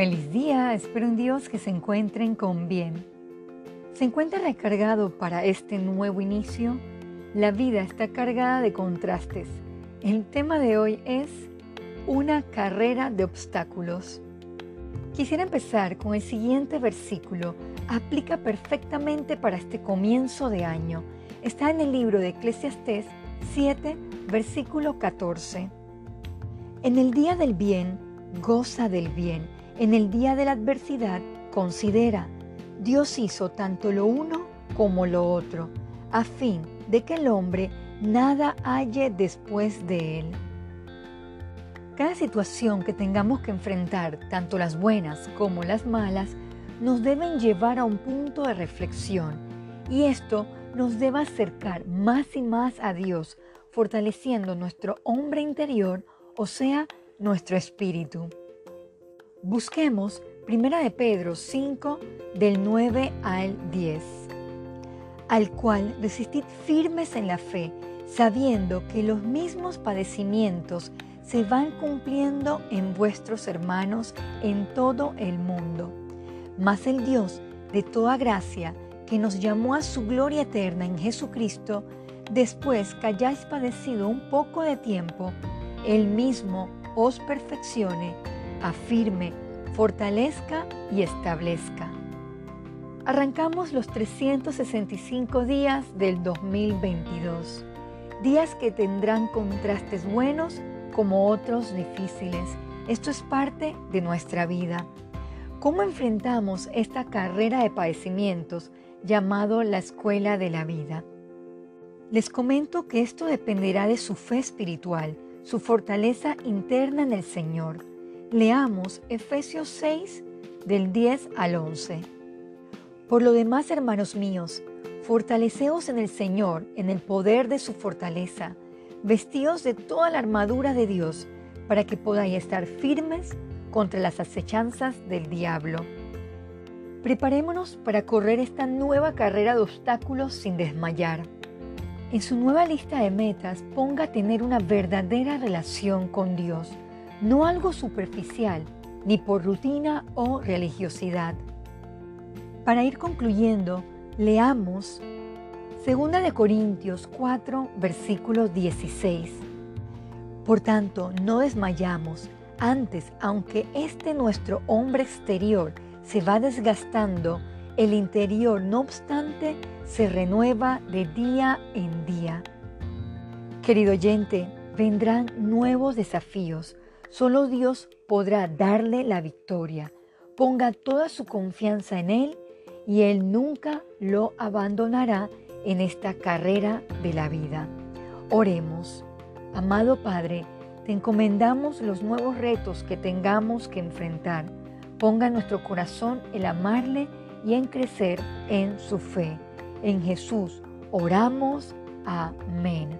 Feliz día, espero en Dios que se encuentren con bien. ¿Se encuentra recargado para este nuevo inicio? La vida está cargada de contrastes. El tema de hoy es una carrera de obstáculos. Quisiera empezar con el siguiente versículo. Aplica perfectamente para este comienzo de año. Está en el libro de Eclesiastés 7, versículo 14. En el día del bien, goza del bien. En el día de la adversidad, considera. Dios hizo tanto lo uno como lo otro, a fin de que el hombre nada halle después de él. Cada situación que tengamos que enfrentar, tanto las buenas como las malas, nos deben llevar a un punto de reflexión y esto nos debe acercar más y más a Dios, fortaleciendo nuestro hombre interior, o sea, nuestro espíritu. Busquemos 1 de Pedro 5 del 9 al 10, al cual resistid firmes en la fe, sabiendo que los mismos padecimientos se van cumpliendo en vuestros hermanos en todo el mundo. Mas el Dios de toda gracia, que nos llamó a su gloria eterna en Jesucristo, después que hayáis padecido un poco de tiempo, Él mismo os perfeccione, afirme, fortalezca y establezca. Arrancamos los 365 días del 2022, días que tendrán contrastes buenos como otros difíciles. Esto es parte de nuestra vida. ¿Cómo enfrentamos esta carrera de padecimientos llamado la escuela de la vida? Les comento que esto dependerá de su fe espiritual, su fortaleza interna en el Señor. Leamos Efesios 6 del 10 al 11. Por lo demás, hermanos míos, fortaleceos en el Señor, en el poder de su fortaleza Vestíos de toda la armadura de Dios para que podáis estar firmes contra las acechanzas del diablo. Preparémonos para correr esta nueva carrera de obstáculos sin desmayar. En su nueva lista de metas ponga tener una verdadera relación con Dios, no algo superficial, ni por rutina o religiosidad. Para ir concluyendo, leamos Segunda de Corintios 4, versículo 16. Por tanto, no desmayamos. Antes, aunque este nuestro hombre exterior se va desgastando, el interior, no obstante, se renueva de día en día. Querido oyente, vendrán nuevos desafíos. Solo Dios podrá darle la victoria. Ponga toda su confianza en Él y Él nunca lo abandonará en esta carrera de la vida. Oremos. Amado Padre, te encomendamos los nuevos retos que tengamos que enfrentar. Ponga en nuestro corazón el amarle y en crecer en su fe. En Jesús oramos. Amén.